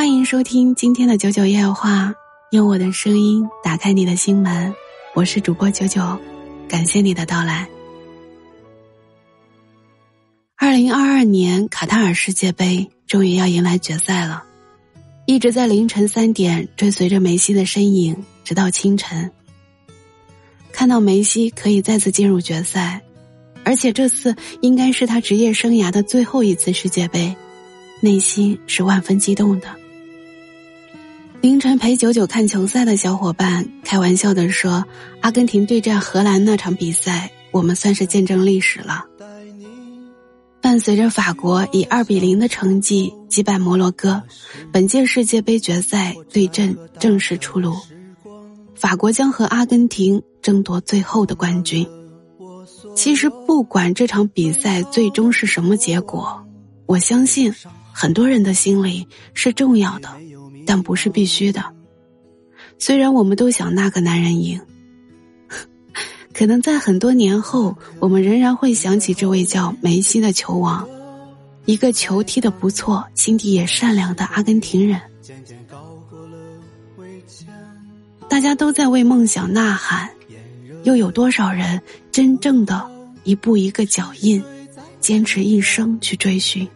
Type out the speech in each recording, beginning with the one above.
欢迎收听今天的九九夜话，用我的声音打开你的心门。我是主播九九，感谢你的到来。二零二二年卡塔尔世界杯终于要迎来决赛了，一直在凌晨三点追随着梅西的身影，直到清晨。看到梅西可以再次进入决赛，而且这次应该是他职业生涯的最后一次世界杯，内心是万分激动的。凌晨陪九九看球赛的小伙伴开玩笑的说：“阿根廷对战荷兰那场比赛，我们算是见证历史了。”伴随着法国以二比零的成绩击败摩洛哥，本届世界杯决赛对阵正式出炉。法国将和阿根廷争夺最后的冠军。其实，不管这场比赛最终是什么结果，我相信很多人的心里是重要的，但不是必须的。虽然我们都想那个男人赢，可能在很多年后，我们仍然会想起这位叫梅西的球王，一个球踢得不错、心地也善良的阿根廷人。大家都在为梦想呐喊，又有多少人真正的一步一个脚印，坚持一生去追寻？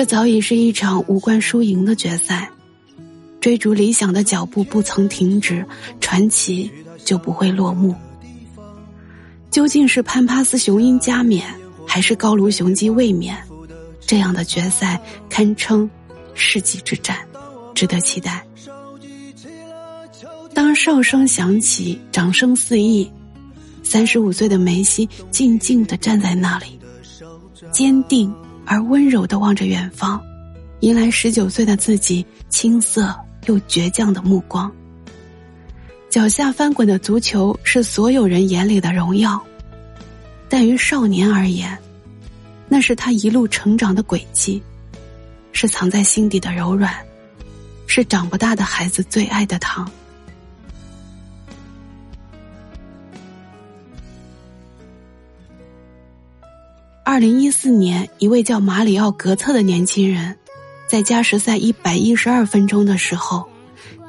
这早已是一场无关输赢的决赛，追逐理想的脚步不曾停止，传奇就不会落幕。究竟是潘帕斯雄鹰加冕，还是高卢雄鸡卫冕？这样的决赛堪称世纪之战，值得期待。当哨声响起，掌声四溢，三十五岁的梅西静静的站在那里，坚定而温柔的望着远方，迎来十九岁的自己青涩又倔强的目光。脚下翻滚的足球是所有人眼里的荣耀，但于少年而言，那是他一路成长的轨迹，是藏在心底的柔软，是长不大的孩子最爱的糖。二零一四年，一位叫马里奥·格策的年轻人，在加时赛一百一十二分钟的时候，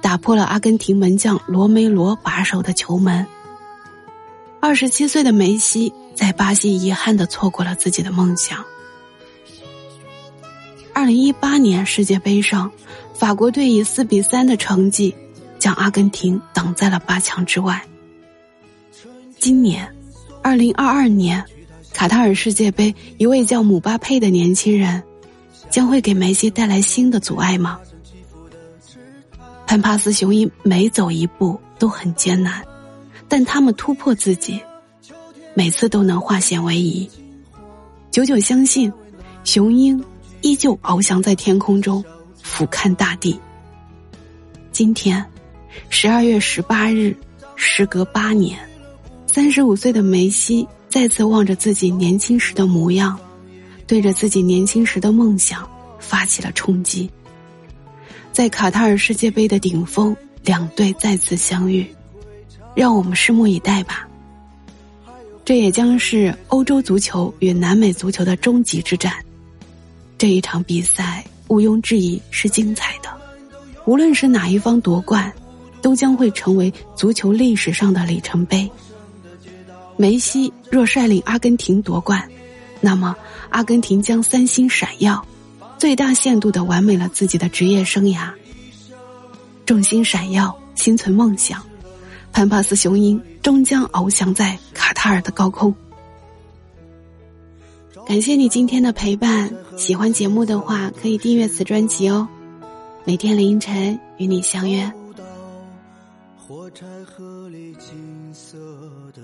打破了阿根廷门将罗梅罗把守的球门。二十七岁的梅西在巴西遗憾的错过了自己的梦想。二零一八年世界杯上，法国队以四比三的成绩，将阿根廷挡在了八强之外。今年，二零二二年。卡塔尔世界杯，一位叫姆巴佩的年轻人，将会给梅西带来新的阻碍吗？潘帕斯雄鹰每走一步都很艰难，但他们突破自己，每次都能化险为夷。久久相信，雄鹰依旧翱翔在天空中，俯瞰大地。今天，十二月十八日，时隔八年，三十五岁的梅西。再次望着自己年轻时的模样，对着自己年轻时的梦想发起了冲击。在卡塔尔世界杯的顶峰，两队再次相遇，让我们拭目以待吧。这也将是欧洲足球与南美足球的终极之战。这一场比赛毋庸置疑是精彩的，无论是哪一方夺冠，都将会成为足球历史上的里程碑。梅西若率领阿根廷夺冠，那么阿根廷将三星闪耀，最大限度的完美了自己的职业生涯。众星闪耀，心存梦想，潘帕斯雄鹰终将翱翔在卡塔尔的高空。感谢你今天的陪伴，喜欢节目的话可以订阅此专辑哦，每天凌晨与你相约。火柴盒里金色的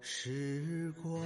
时光。